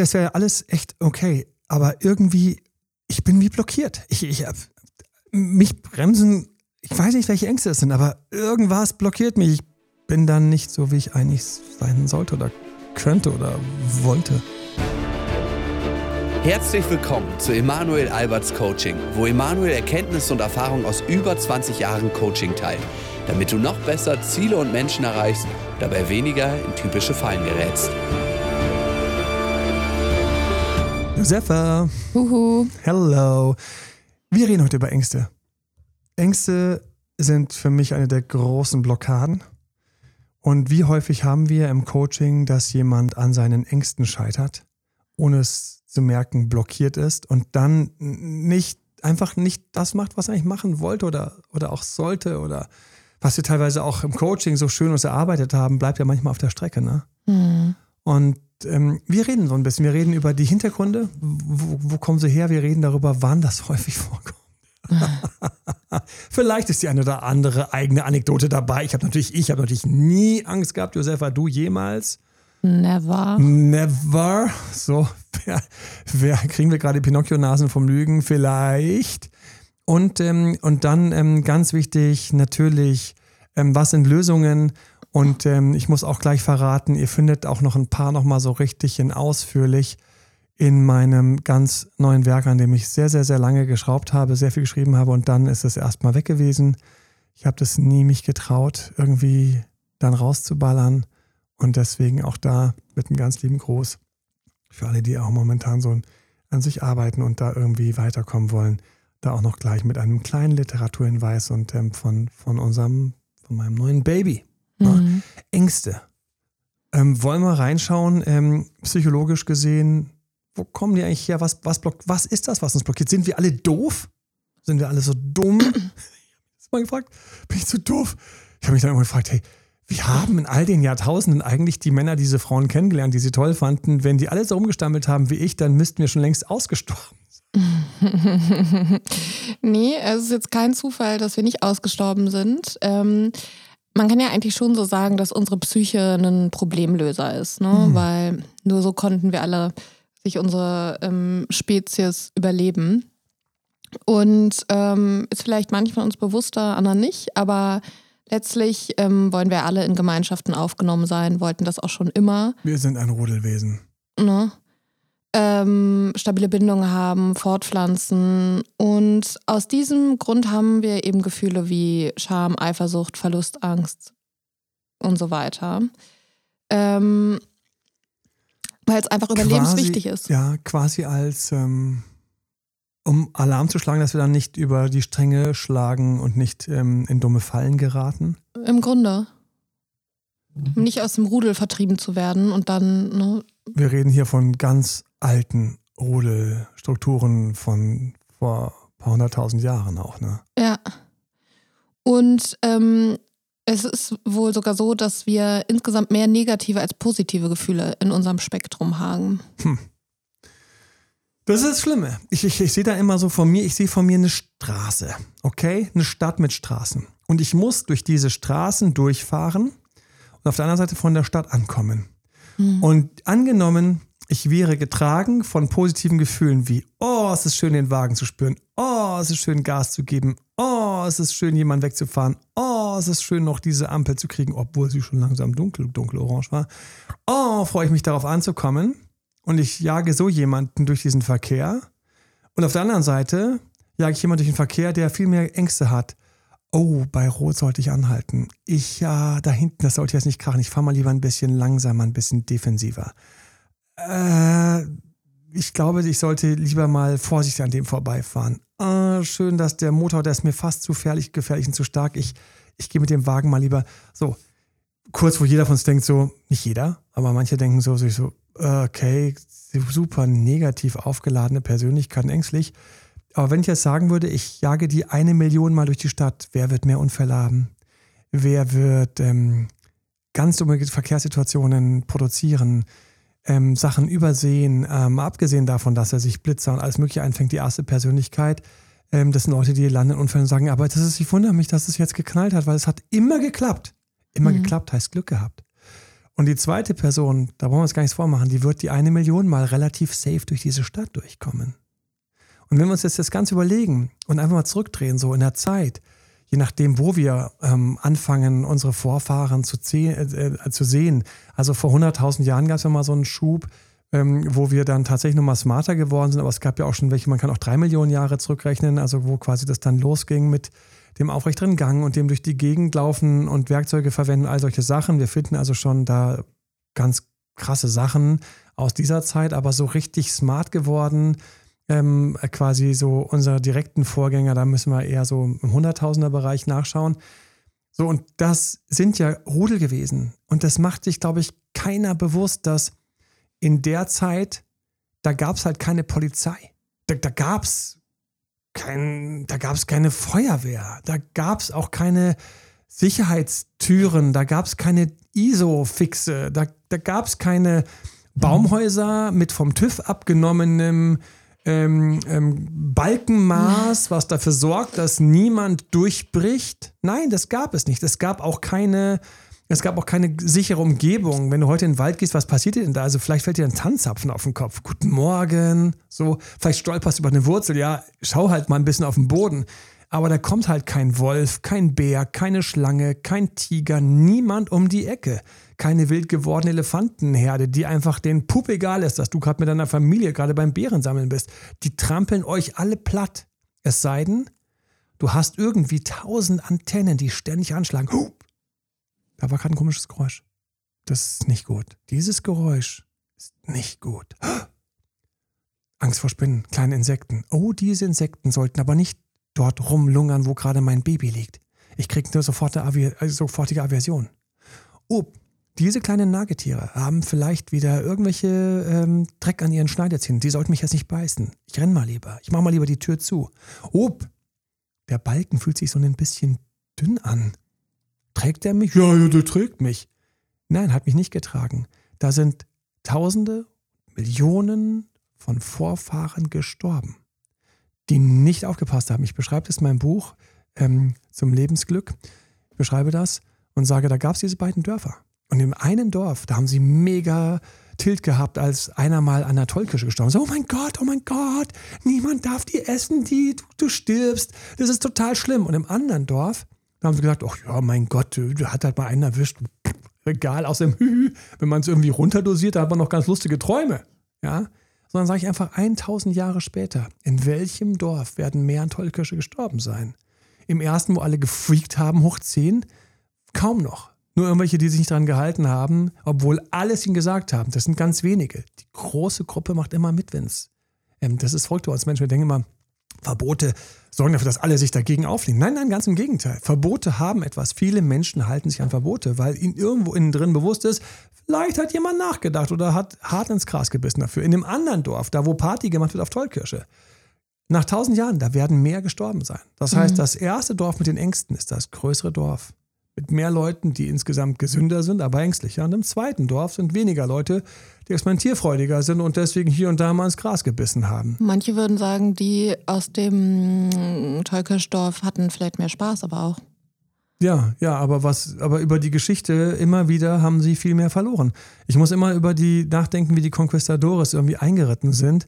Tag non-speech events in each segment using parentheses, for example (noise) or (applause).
das wäre alles echt okay. Aber irgendwie, ich bin wie blockiert. Ich, ich, mich bremsen, ich weiß nicht, welche Ängste es sind, aber irgendwas blockiert mich. Ich bin dann nicht so, wie ich eigentlich sein sollte oder könnte oder wollte. Herzlich willkommen zu Emanuel Alberts Coaching, wo Emanuel Erkenntnisse und Erfahrung aus über 20 Jahren Coaching teilt, damit du noch besser Ziele und Menschen erreichst, dabei weniger in typische Fallen gerätst. Josefa. Huhu. Hello. Wir reden heute über Ängste. Ängste sind für mich eine der großen Blockaden. Und wie häufig haben wir im Coaching, dass jemand an seinen Ängsten scheitert, ohne es zu merken, blockiert ist und dann nicht einfach nicht das macht, was er eigentlich machen wollte oder, oder auch sollte oder was wir teilweise auch im Coaching so schön uns erarbeitet haben, bleibt ja manchmal auf der Strecke. Ne? Mhm. Und ähm, wir reden so ein bisschen. Wir reden über die Hintergründe. Wo, wo kommen sie her? Wir reden darüber, wann das häufig vorkommt. (laughs) Vielleicht ist die eine oder andere eigene Anekdote dabei. Ich habe natürlich, ich habe natürlich nie Angst gehabt. Josefa, du jemals? Never. Never. So, wer, wer kriegen wir gerade Pinocchio-Nasen vom Lügen? Vielleicht. Und, ähm, und dann ähm, ganz wichtig, natürlich, ähm, was sind Lösungen? Und ähm, ich muss auch gleich verraten, ihr findet auch noch ein paar nochmal so richtig in ausführlich in meinem ganz neuen Werk, an dem ich sehr, sehr, sehr lange geschraubt habe, sehr viel geschrieben habe und dann ist es erstmal weg gewesen. Ich habe das nie mich getraut, irgendwie dann rauszuballern und deswegen auch da mit einem ganz lieben Gruß für alle, die auch momentan so an sich arbeiten und da irgendwie weiterkommen wollen, da auch noch gleich mit einem kleinen Literaturhinweis und ähm, von, von unserem, von meinem neuen Baby. Mhm. Ängste. Ähm, wollen wir reinschauen, ähm, psychologisch gesehen, wo kommen die eigentlich her? Was, was, blockt, was ist das, was uns blockiert? Sind wir alle doof? Sind wir alle so dumm? (clears throat) ich habe mich mal gefragt, bin ich zu doof? Ich habe mich dann immer gefragt, hey, wie haben in all den Jahrtausenden eigentlich die Männer diese Frauen kennengelernt, die sie toll fanden? Wenn die alle so rumgestammelt haben wie ich, dann müssten wir schon längst ausgestorben (laughs) nee, es ist jetzt kein Zufall, dass wir nicht ausgestorben sind. Ähm, man kann ja eigentlich schon so sagen, dass unsere Psyche ein Problemlöser ist, ne? Mhm. weil nur so konnten wir alle sich unsere ähm, Spezies überleben. Und ähm, ist vielleicht manchen von uns bewusster, anderen nicht, aber letztlich ähm, wollen wir alle in Gemeinschaften aufgenommen sein, wollten das auch schon immer. Wir sind ein Rudelwesen. Ne? Ähm, stabile Bindungen haben, fortpflanzen. Und aus diesem Grund haben wir eben Gefühle wie Scham, Eifersucht, Verlust, Angst und so weiter. Ähm, weil es einfach überlebenswichtig ist. Ja, quasi als, ähm, um Alarm zu schlagen, dass wir dann nicht über die Stränge schlagen und nicht ähm, in dumme Fallen geraten. Im Grunde. Nicht aus dem Rudel vertrieben zu werden und dann. Ne? Wir reden hier von ganz alten Rudelstrukturen von vor ein paar hunderttausend Jahren auch, ne? Ja. Und ähm, es ist wohl sogar so, dass wir insgesamt mehr negative als positive Gefühle in unserem Spektrum haben. Hm. Das ist das Schlimme. Ich, ich, ich sehe da immer so von mir, ich sehe von mir eine Straße, okay? Eine Stadt mit Straßen. Und ich muss durch diese Straßen durchfahren und auf der anderen Seite von der Stadt ankommen. Hm. Und angenommen, ich wäre getragen von positiven Gefühlen wie, oh, es ist schön, den Wagen zu spüren. Oh, es ist schön, Gas zu geben. Oh, es ist schön, jemanden wegzufahren. Oh, es ist schön, noch diese Ampel zu kriegen, obwohl sie schon langsam dunkel, dunkelorange war. Oh, freue ich mich darauf anzukommen. Und ich jage so jemanden durch diesen Verkehr. Und auf der anderen Seite jage ich jemanden durch den Verkehr, der viel mehr Ängste hat. Oh, bei Rot sollte ich anhalten. Ich, ja, da hinten, das sollte jetzt nicht krachen. Ich fahre mal lieber ein bisschen langsamer, ein bisschen defensiver. Äh, ich glaube, ich sollte lieber mal vorsichtig an dem vorbeifahren. Ah, schön, dass der Motor, der ist mir fast zu gefährlich, gefährlich und zu stark. Ich, ich gehe mit dem Wagen mal lieber so. Kurz, wo jeder von uns denkt, so, nicht jeder, aber manche denken so, so, okay, super negativ aufgeladene Persönlichkeit, ängstlich. Aber wenn ich jetzt sagen würde, ich jage die eine Million mal durch die Stadt, wer wird mehr Unfälle haben? Wer wird ähm, ganz dumme Verkehrssituationen produzieren? ähm, Sachen übersehen, ähm, abgesehen davon, dass er sich Blitzer und alles Mögliche einfängt, die erste Persönlichkeit. Ähm, das sind Leute, die landen in Unfällen und sagen, aber das ist, ich wundere mich, dass es jetzt geknallt hat, weil es hat immer geklappt. Immer mhm. geklappt heißt Glück gehabt. Und die zweite Person, da wollen wir uns gar nichts vormachen, die wird die eine Million mal relativ safe durch diese Stadt durchkommen. Und wenn wir uns jetzt das Ganze überlegen und einfach mal zurückdrehen, so in der Zeit, je nachdem, wo wir ähm, anfangen, unsere Vorfahren zu, äh, äh, zu sehen. Also vor 100.000 Jahren gab es ja mal so einen Schub, ähm, wo wir dann tatsächlich nochmal smarter geworden sind. Aber es gab ja auch schon welche, man kann auch drei Millionen Jahre zurückrechnen, also wo quasi das dann losging mit dem aufrechteren Gang und dem durch die Gegend laufen und Werkzeuge verwenden, all solche Sachen. Wir finden also schon da ganz krasse Sachen aus dieser Zeit, aber so richtig smart geworden, ähm, quasi so unsere direkten Vorgänger, da müssen wir eher so im Hunderttausender-Bereich nachschauen. So, und das sind ja Rudel gewesen. Und das macht sich, glaube ich, keiner bewusst, dass in der Zeit, da gab es halt keine Polizei. Da, da gab es kein, da gab es keine Feuerwehr. Da gab es auch keine Sicherheitstüren. Da gab es keine ISO-Fixe. Da, da gab es keine Baumhäuser mit vom TÜV abgenommenem ähm, ähm, Balkenmaß, was dafür sorgt, dass niemand durchbricht. Nein, das gab es nicht. Es gab auch keine es gab auch keine sichere Umgebung. Wenn du heute in den Wald gehst, was passiert dir denn da? Also vielleicht fällt dir ein Tanzapfen auf den Kopf. Guten Morgen. So, vielleicht stolperst du über eine Wurzel. Ja, schau halt mal ein bisschen auf den Boden. Aber da kommt halt kein Wolf, kein Bär, keine Schlange, kein Tiger, niemand um die Ecke. Keine wild gewordene Elefantenherde, die einfach den Pup egal ist, dass du gerade mit deiner Familie gerade beim Bärensammeln bist. Die trampeln euch alle platt. Es sei denn, du hast irgendwie tausend Antennen, die ständig anschlagen. Da war gerade ein komisches Geräusch. Das ist nicht gut. Dieses Geräusch ist nicht gut. (gasps) Angst vor Spinnen, kleine Insekten. Oh, diese Insekten sollten aber nicht dort rumlungern, wo gerade mein Baby liegt. Ich kriege eine äh, sofortige Aversion. Oh, diese kleinen Nagetiere haben vielleicht wieder irgendwelche ähm, Dreck an ihren Schneiderzähnen. Die sollten mich jetzt nicht beißen. Ich renn mal lieber. Ich mache mal lieber die Tür zu. Oh, der Balken fühlt sich so ein bisschen dünn an. Trägt er mich? Ja, ja, der trägt mich. Nein, hat mich nicht getragen. Da sind Tausende, Millionen von Vorfahren gestorben, die nicht aufgepasst haben. Ich beschreibe das in meinem Buch ähm, zum Lebensglück. Ich beschreibe das und sage, da gab es diese beiden Dörfer. Und im einen Dorf, da haben sie mega Tilt gehabt, als einer mal an der Tollkirsche gestorben ist. Oh mein Gott, oh mein Gott, niemand darf die essen, die, du, du stirbst. Das ist total schlimm. Und im anderen Dorf, da haben sie gesagt, ach ja, mein Gott, da hat halt mal einen erwischt. Egal, aus dem Hü, (laughs) wenn man es irgendwie runterdosiert, da hat man noch ganz lustige Träume. Ja, sondern sage ich einfach 1000 Jahre später, in welchem Dorf werden mehr an Tollkirsche gestorben sein? Im ersten, wo alle gefreakt haben, hoch 10? Kaum noch. Nur irgendwelche, die sich nicht dran gehalten haben, obwohl alles ihnen gesagt haben. Das sind ganz wenige. Die große Gruppe macht immer mit, wenn es. Ähm, das ist verrückt als Menschen. Wir denken immer, Verbote sorgen dafür, dass alle sich dagegen auflehnen. Nein, nein, ganz im Gegenteil. Verbote haben etwas. Viele Menschen halten sich an Verbote, weil ihnen irgendwo innen drin bewusst ist, vielleicht hat jemand nachgedacht oder hat hart ins Gras gebissen dafür. In dem anderen Dorf, da wo Party gemacht wird auf Tollkirsche, nach tausend Jahren, da werden mehr gestorben sein. Das heißt, mhm. das erste Dorf mit den Ängsten ist das größere Dorf mit mehr Leuten, die insgesamt gesünder sind, aber ängstlicher. Und im zweiten Dorf sind weniger Leute, die experimentierfreudiger sind und deswegen hier und da mal ins Gras gebissen haben. Manche würden sagen, die aus dem Tolkischdorf hatten vielleicht mehr Spaß, aber auch. Ja, ja, aber was, aber über die Geschichte immer wieder haben sie viel mehr verloren. Ich muss immer über die nachdenken, wie die Conquistadores irgendwie eingeritten sind.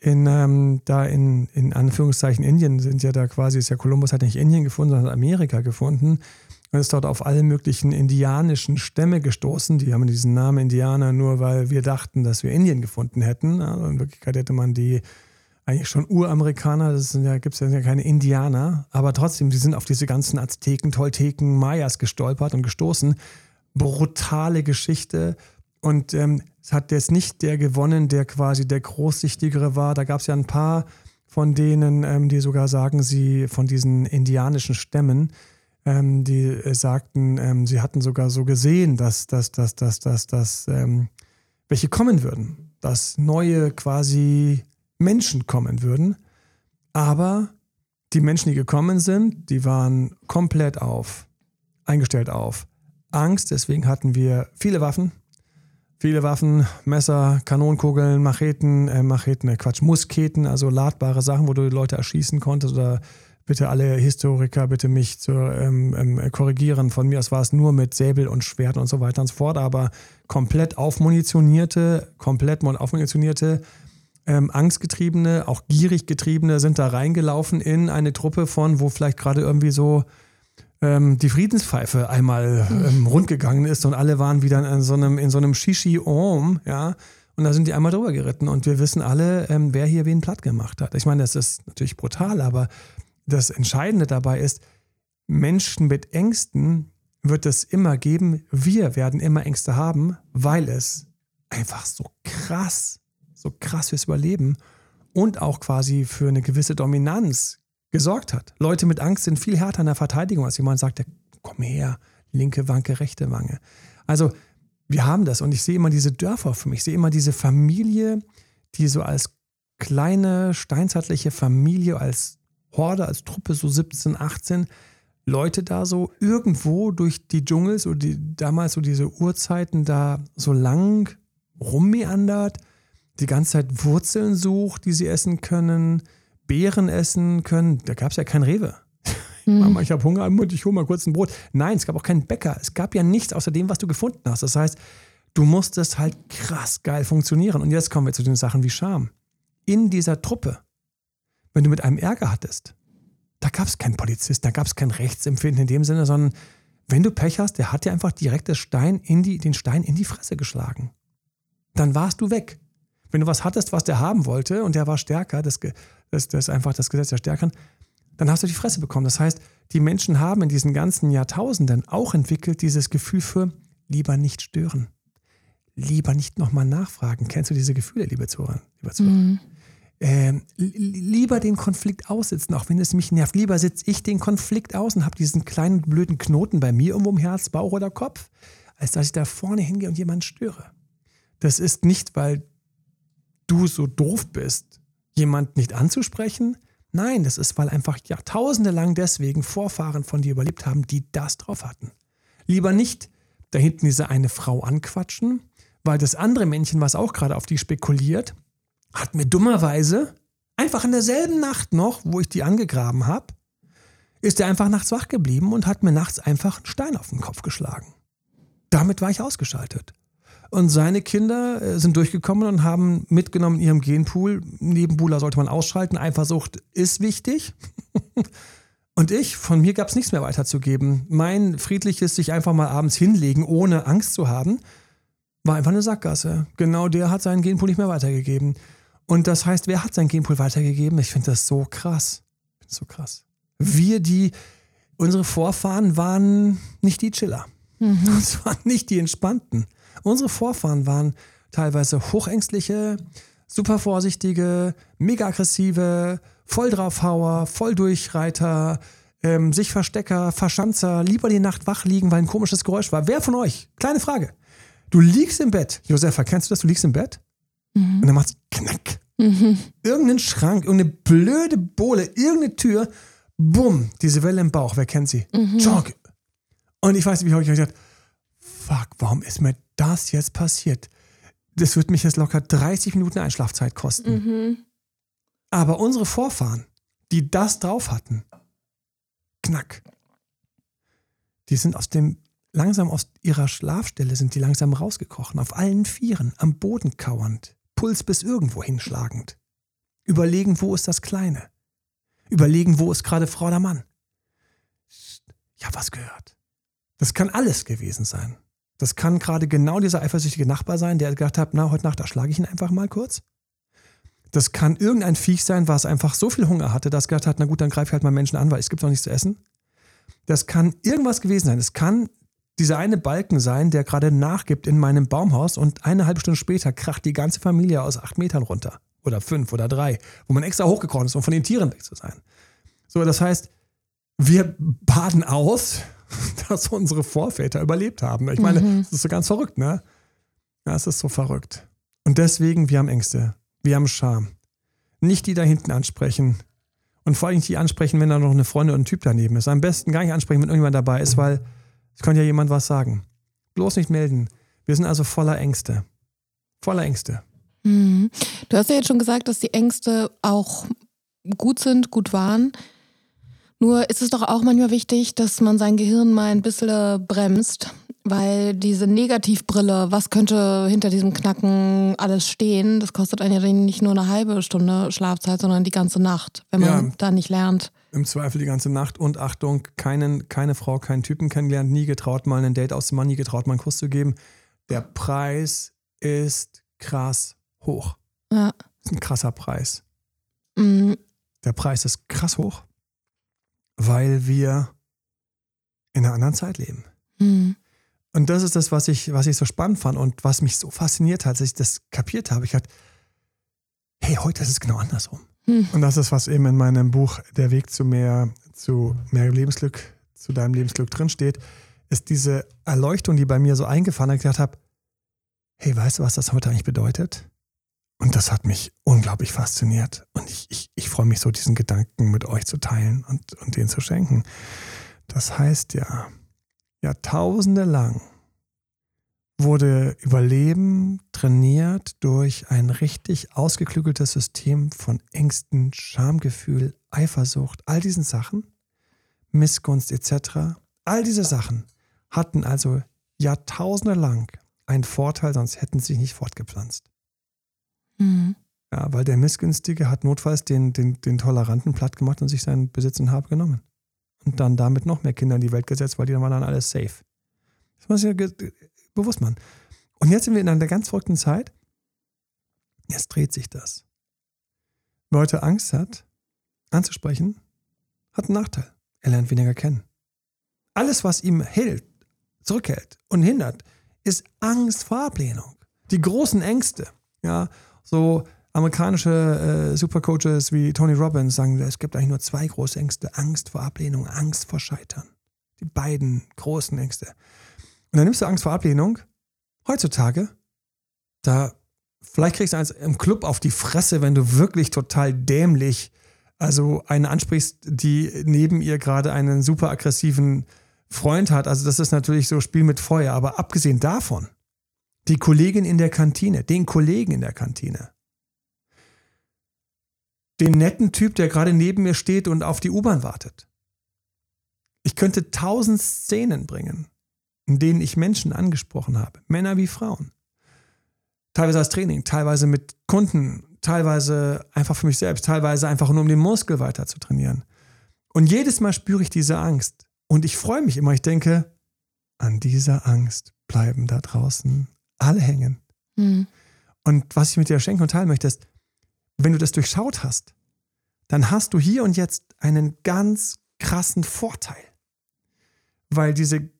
In, ähm, da in, in Anführungszeichen Indien sind ja da quasi, ist ja Kolumbus hat nicht Indien gefunden, sondern Amerika gefunden. Man ist dort auf alle möglichen indianischen Stämme gestoßen. Die haben diesen Namen Indianer nur, weil wir dachten, dass wir Indien gefunden hätten. Also in Wirklichkeit hätte man die eigentlich schon Uramerikaner, das sind ja, gibt es ja keine Indianer, aber trotzdem, die sind auf diese ganzen Azteken, Tolteken, Mayas gestolpert und gestoßen. Brutale Geschichte. Und ähm, es hat jetzt nicht der gewonnen, der quasi der Großsichtigere war. Da gab es ja ein paar von denen, ähm, die sogar sagen, sie von diesen indianischen Stämmen, ähm, die äh, sagten, ähm, sie hatten sogar so gesehen, dass, dass, dass, dass, dass, dass ähm, welche kommen würden, dass neue quasi Menschen kommen würden. Aber die Menschen, die gekommen sind, die waren komplett auf, eingestellt auf Angst. Deswegen hatten wir viele Waffen. Viele Waffen, Messer, Kanonenkugeln, Macheten, äh, Macheten, äh, Quatsch, Musketen, also ladbare Sachen, wo du die Leute erschießen konntest oder bitte alle Historiker bitte mich zu ähm, ähm, korrigieren. Von mir aus war es nur mit Säbel und Schwert und so weiter und so fort, aber komplett aufmunitionierte, komplett aufmunitionierte, ähm, angstgetriebene, auch gierig getriebene sind da reingelaufen in eine Truppe von, wo vielleicht gerade irgendwie so ähm, die Friedenspfeife einmal ähm, rundgegangen ist und alle waren wieder in so einem, in so einem Shishi-Om, ja. Und da sind die einmal drüber geritten und wir wissen alle, ähm, wer hier wen platt gemacht hat. Ich meine, das ist natürlich brutal, aber das Entscheidende dabei ist, Menschen mit Ängsten wird es immer geben. Wir werden immer Ängste haben, weil es einfach so krass, so krass fürs Überleben und auch quasi für eine gewisse Dominanz gesorgt hat. Leute mit Angst sind viel härter in der Verteidigung, als jemand sagt, komm her, linke Wanke, rechte Wange. Also wir haben das und ich sehe immer diese Dörfer für mich, ich sehe immer diese Familie, die so als kleine steinzeitliche Familie, als Horde, als Truppe, so 17, 18 Leute da so irgendwo durch die Dschungel, so die, damals so diese Urzeiten da so lang rummeandert, die ganze Zeit Wurzeln sucht, die sie essen können, Beeren essen können. Da gab es ja kein Rewe. Mhm. (laughs) Mama, ich habe Hunger, ich hole mal kurz ein Brot. Nein, es gab auch keinen Bäcker. Es gab ja nichts außer dem, was du gefunden hast. Das heißt, du musstest halt krass geil funktionieren. Und jetzt kommen wir zu den Sachen wie Scham. In dieser Truppe wenn du mit einem Ärger hattest, da gab es keinen Polizist, da gab es kein Rechtsempfinden in dem Sinne, sondern wenn du Pech hast, der hat dir einfach direkt Stein in die, den Stein in die Fresse geschlagen. Dann warst du weg. Wenn du was hattest, was der haben wollte und der war stärker, das, das, das ist einfach das Gesetz der Stärkeren, dann hast du die Fresse bekommen. Das heißt, die Menschen haben in diesen ganzen Jahrtausenden auch entwickelt dieses Gefühl für lieber nicht stören. Lieber nicht nochmal nachfragen. Kennst du diese Gefühle, liebe Zuhörer? Liebe Zuhörer? Mhm äh, lieber den Konflikt aussitzen, auch wenn es mich nervt. Lieber sitze ich den Konflikt aus und habe diesen kleinen blöden Knoten bei mir irgendwo im Herz, Bauch oder Kopf, als dass ich da vorne hingehe und jemanden störe. Das ist nicht, weil du so doof bist, jemand nicht anzusprechen. Nein, das ist, weil einfach Jahrtausende lang deswegen Vorfahren von dir überlebt haben, die das drauf hatten. Lieber nicht da hinten diese eine Frau anquatschen, weil das andere Männchen, was auch gerade auf die spekuliert, hat mir dummerweise einfach in derselben Nacht noch, wo ich die angegraben habe, ist er einfach nachts wach geblieben und hat mir nachts einfach einen Stein auf den Kopf geschlagen. Damit war ich ausgeschaltet. Und seine Kinder äh, sind durchgekommen und haben mitgenommen in ihrem Genpool. Nebenbuhler sollte man ausschalten. Eifersucht ist wichtig. (laughs) und ich, von mir gab es nichts mehr weiterzugeben. Mein friedliches sich einfach mal abends hinlegen, ohne Angst zu haben, war einfach eine Sackgasse. Genau der hat seinen Genpool nicht mehr weitergegeben. Und das heißt, wer hat sein Genpool weitergegeben? Ich finde das so krass. So krass. Wir, die, unsere Vorfahren waren nicht die Chiller. Mhm. (laughs) Das waren nicht die Entspannten. Unsere Vorfahren waren teilweise hochängstliche, super vorsichtige, mega aggressive, voll draufhauer, voll Durchreiter, ähm, sich Verstecker, Verschanzer, lieber die Nacht wach liegen, weil ein komisches Geräusch war. Wer von euch? Kleine Frage. Du liegst im Bett. Josefa, kennst du das? Du liegst im Bett Mhm. Und dann macht es knack. Mhm. Irgendein Schrank, irgendeine blöde Bohle, irgendeine Tür, bumm, diese Welle im Bauch, wer kennt sie? Mhm. Und ich weiß nicht, wie ich gedacht fuck, warum ist mir das jetzt passiert? Das wird mich jetzt locker 30 Minuten Einschlafzeit kosten. Mhm. Aber unsere Vorfahren, die das drauf hatten, knack, die sind aus dem langsam aus ihrer Schlafstelle sind die langsam rausgekrochen, auf allen Vieren, am Boden kauernd. Puls bis irgendwo hinschlagend. Überlegen, wo ist das Kleine? Überlegen, wo ist gerade Frau oder Mann? Ich habe was gehört. Das kann alles gewesen sein. Das kann gerade genau dieser eifersüchtige Nachbar sein, der gedacht hat, na, heute Nacht, da schlage ich ihn einfach mal kurz. Das kann irgendein Viech sein, was einfach so viel Hunger hatte, dass gedacht hat, na gut, dann greife ich halt mal Menschen an, weil es gibt noch nichts zu essen. Das kann irgendwas gewesen sein. Es kann dieser eine Balken sein, der gerade nachgibt in meinem Baumhaus und eine halbe Stunde später kracht die ganze Familie aus acht Metern runter. Oder fünf oder drei, wo man extra hochgekrochen ist, um von den Tieren weg zu sein. So, das heißt, wir baden aus, (laughs) dass unsere Vorväter überlebt haben. Ich meine, mhm. das ist so ganz verrückt, ne? Ja, es ist so verrückt. Und deswegen, wir haben Ängste. Wir haben Scham. Nicht die da hinten ansprechen. Und vor allem nicht die ansprechen, wenn da noch eine Freundin oder ein Typ daneben ist. Am besten gar nicht ansprechen, wenn irgendjemand dabei ist, weil es kann ja jemand was sagen. Bloß nicht melden. Wir sind also voller Ängste. Voller Ängste. Mhm. Du hast ja jetzt schon gesagt, dass die Ängste auch gut sind, gut waren. Nur ist es doch auch manchmal wichtig, dass man sein Gehirn mal ein bisschen bremst, weil diese Negativbrille, was könnte hinter diesem Knacken alles stehen, das kostet einen ja nicht nur eine halbe Stunde Schlafzeit, sondern die ganze Nacht, wenn man Ja. da nicht lernt. Im Zweifel die ganze Nacht und Achtung, keinen, keine Frau, keinen Typen kennengelernt, nie getraut, mal ein Date auszumachen, nie getraut, mal einen Kuss zu geben. Der Preis ist krass hoch. Ja. Das ist ein krasser Preis. Mm, Der Preis ist krass hoch, weil wir in einer anderen Zeit leben. mm, Und das ist das, was ich, was ich so spannend fand und was mich so fasziniert hat, als ich das kapiert habe. Ich dachte, hey, heute ist es genau andersrum. Hm. Und das ist, was eben in meinem Buch Der Weg zu mehr, zu mehr Lebensglück, zu deinem Lebensglück drinsteht, ist diese Erleuchtung, die bei mir so eingefahren hat, gedacht habe, hey, weißt du, was das heute eigentlich bedeutet? Und das hat mich unglaublich fasziniert. Und ich, ich, ich freue mich so, diesen Gedanken mit euch zu teilen und, und den zu schenken. Das heißt ja, Jahrtausende lang wurde Überleben trainiert durch ein richtig ausgeklügeltes System von Ängsten, Schamgefühl, Eifersucht, all diesen Sachen, Missgunst etc. All diese Sachen hatten also Jahrtausende lang einen Vorteil, sonst hätten sie sich nicht fortgepflanzt. mm. Ja, weil der Missgünstige hat notfalls den, den, den Toleranten platt gemacht und sich seinen Besitz und Hab genommen. Und dann damit noch mehr Kinder in die Welt gesetzt, weil die dann waren dann alles safe. Das muss ja bewusst machen. Und jetzt sind wir in einer ganz verrückten Zeit. Jetzt dreht sich das. Wer heute Angst hat, anzusprechen, hat einen Nachteil. Er lernt weniger kennen. Alles, was ihm hält, zurückhält und hindert, ist Angst vor Ablehnung. Die großen Ängste. Ja, so amerikanische äh, Supercoaches wie Tony Robbins sagen, es gibt eigentlich nur zwei große Ängste: Angst vor Ablehnung, Angst vor Scheitern. Die beiden großen Ängste. Und dann nimmst du Angst vor Ablehnung. Heutzutage, da vielleicht kriegst du eins im Club auf die Fresse, wenn du wirklich total dämlich, also eine ansprichst, die neben ihr gerade einen super aggressiven Freund hat. Also das ist natürlich so Spiel mit Feuer. Aber abgesehen davon, die Kollegin in der Kantine, den Kollegen in der Kantine, den netten Typ, der gerade neben mir steht und auf die U-Bahn wartet. Ich könnte tausend Szenen bringen, in denen ich Menschen angesprochen habe, Männer wie Frauen. Teilweise als Training, teilweise mit Kunden, teilweise einfach für mich selbst, teilweise einfach nur um den Muskel weiter zu trainieren. Und jedes Mal spüre ich diese Angst. Und ich freue mich immer. Ich denke, an dieser Angst bleiben da draußen alle hängen. Mm. Und was ich mit dir schenken und teilen möchte, ist, wenn du das durchschaut hast, dann hast du hier und jetzt einen ganz krassen Vorteil. Weil diese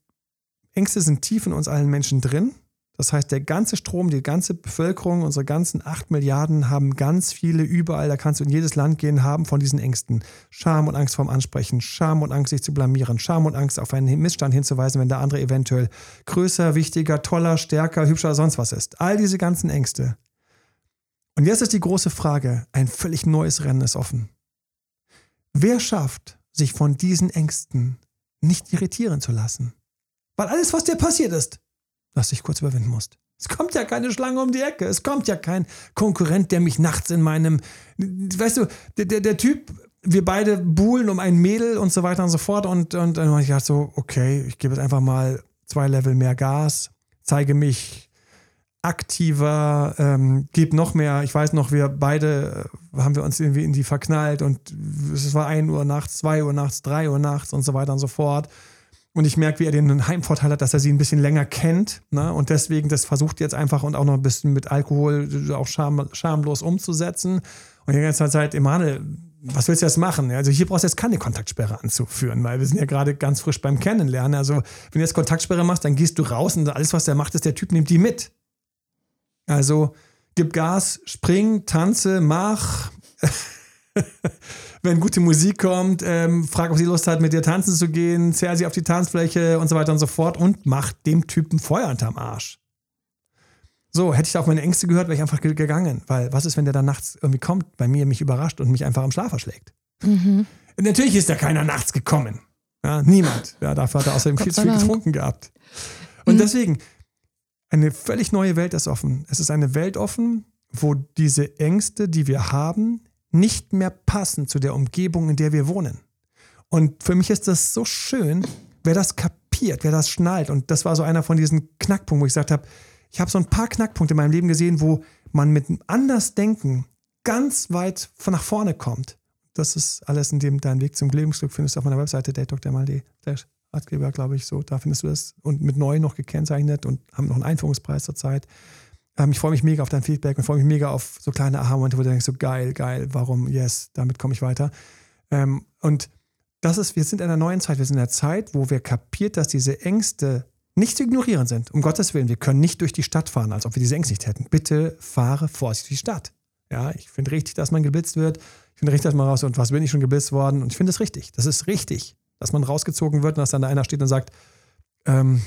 Ängste sind tief in uns allen Menschen drin. Das heißt, der ganze Strom, die ganze Bevölkerung, unsere ganzen 8 Milliarden haben ganz viele überall, da kannst du in jedes Land gehen, haben von diesen Ängsten. Scham und Angst vorm Ansprechen, Scham und Angst, sich zu blamieren, Scham und Angst, auf einen Missstand hinzuweisen, wenn der andere eventuell größer, wichtiger, toller, stärker, hübscher sonst was ist. All diese ganzen Ängste. Und jetzt ist die große Frage, ein völlig neues Rennen ist offen. Wer schafft, sich von diesen Ängsten nicht irritieren zu lassen? Weil alles, was dir passiert ist, was dich kurz überwinden musst. Es kommt ja keine Schlange um die Ecke. Es kommt ja kein Konkurrent, der mich nachts in meinem. Weißt du, der, der, der Typ, wir beide buhlen um ein Mädel und so weiter und so fort. Und, und dann habe ich gedacht, so, okay, ich gebe jetzt einfach mal zwei Level mehr Gas, zeige mich aktiver, ähm, gebe noch mehr. Ich weiß noch, wir beide äh, haben wir uns irgendwie in die verknallt und es war 1 Uhr nachts, 2 Uhr nachts, 3 Uhr nachts und so weiter und so fort. Und ich merke, wie er den Heimvorteil hat, dass er sie ein bisschen länger kennt. Ne? Und deswegen das versucht jetzt einfach und auch noch ein bisschen mit Alkohol auch scham, schamlos umzusetzen. Und die ganze Zeit, Emanuel, was willst du jetzt machen? Also hier brauchst du jetzt keine Kontaktsperre anzuführen, weil wir sind ja gerade ganz frisch beim Kennenlernen. Also wenn du jetzt Kontaktsperre machst, dann gehst du raus und alles, was der macht, ist, der Typ nimmt die mit. Also gib Gas, spring, tanze, mach. (laughs) Wenn gute Musik kommt, ähm, frag, ob sie Lust hat, mit dir tanzen zu gehen, zerr sie auf die Tanzfläche und so weiter und so fort und mach dem Typen Feuer unterm Arsch. So, hätte ich da auf meine Ängste gehört, wäre ich einfach ge- gegangen. Weil was ist, wenn der dann nachts irgendwie kommt, bei mir mich überrascht und mich einfach am Schlaf erschlägt? Mhm. Natürlich ist da keiner nachts gekommen. Ja, niemand. Ja, dafür hat er außerdem viel zu viel getrunken gehabt. Und Mhm. deswegen, eine völlig neue Welt ist offen. Es ist eine Welt offen, wo diese Ängste, die wir haben, nicht mehr passen zu der Umgebung, in der wir wohnen. Und für mich ist das so schön, wer das kapiert, wer das schnallt. Und das war so einer von diesen Knackpunkten, wo ich gesagt habe, ich habe so ein paar Knackpunkte in meinem Leben gesehen, wo man mit einem Andersdenken ganz weit von nach vorne kommt. Das ist alles, in dem dein Weg zum Lebensglück findest du auf meiner Webseite Ratgeber, glaube ich, so, da findest du das. Und mit neu noch gekennzeichnet und haben noch einen Einführungspreis zurzeit. Ähm, ich freue mich mega auf dein Feedback und freue mich mega auf so kleine Aha-Momente, wo du denkst, so geil, geil, warum, yes, damit komme ich weiter. Ähm, und das ist, wir sind in einer neuen Zeit, wir sind in einer Zeit, wo wir kapiert, dass diese Ängste nicht zu ignorieren sind. Um Gottes Willen, wir können nicht durch die Stadt fahren, als ob wir diese Ängste nicht hätten. Bitte fahre vorsichtig durch die Stadt. Ja, ich finde richtig, dass man geblitzt wird. Ich finde richtig, dass man raus und was bin ich schon geblitzt worden? Und ich finde es richtig. Das ist richtig, dass man rausgezogen wird und dass dann da einer steht und sagt, ähm,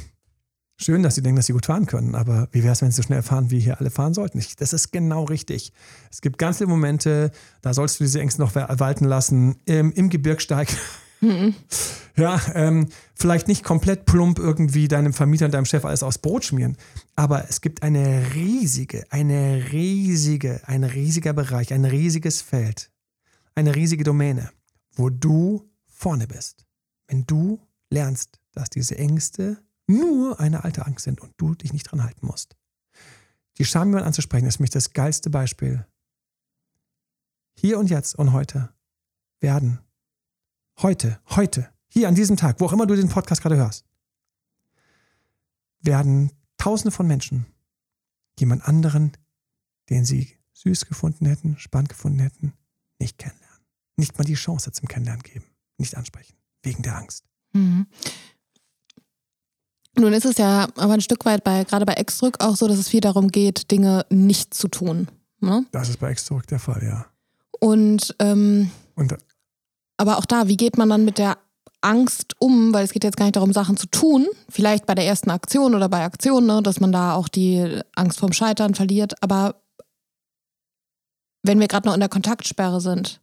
schön, dass sie denken, dass sie gut fahren können, aber wie wäre es, wenn sie so schnell fahren, wie hier alle fahren sollten? Ich, das ist genau richtig. Es gibt ganz viele Momente, da sollst du diese Ängste noch walten lassen. Im, im Gebirgsteig Mhm. (laughs) Ja, ähm, vielleicht nicht komplett plump irgendwie deinem Vermieter und deinem Chef alles aufs Brot schmieren, aber es gibt eine riesige, eine riesige, ein riesiger Bereich, ein riesiges Feld, eine riesige Domäne, wo du vorne bist. Wenn du lernst, dass diese Ängste nur eine alte Angst sind und du dich nicht dran halten musst. Die Scham, jemanden anzusprechen, ist für mich das geilste Beispiel. Hier und jetzt und heute werden heute, heute, hier an diesem Tag, wo auch immer du den Podcast gerade hörst, werden Tausende von Menschen jemand anderen, den sie süß gefunden hätten, spannend gefunden hätten, nicht kennenlernen. Nicht mal die Chance zum Kennenlernen geben, nicht ansprechen, wegen der Angst. Mhm. Nun ist es ja aber ein Stück weit bei, gerade bei Exdrück auch so, dass es viel darum geht, Dinge nicht zu tun. Ne? Das ist bei Exdrück der Fall, ja. Und, ähm, Und aber auch da, wie geht man dann mit der Angst um? Weil es geht jetzt gar nicht darum, Sachen zu tun. Vielleicht bei der ersten Aktion oder bei Aktionen, ne, dass man da auch die Angst vorm Scheitern verliert. Aber wenn wir gerade noch in der Kontaktsperre sind,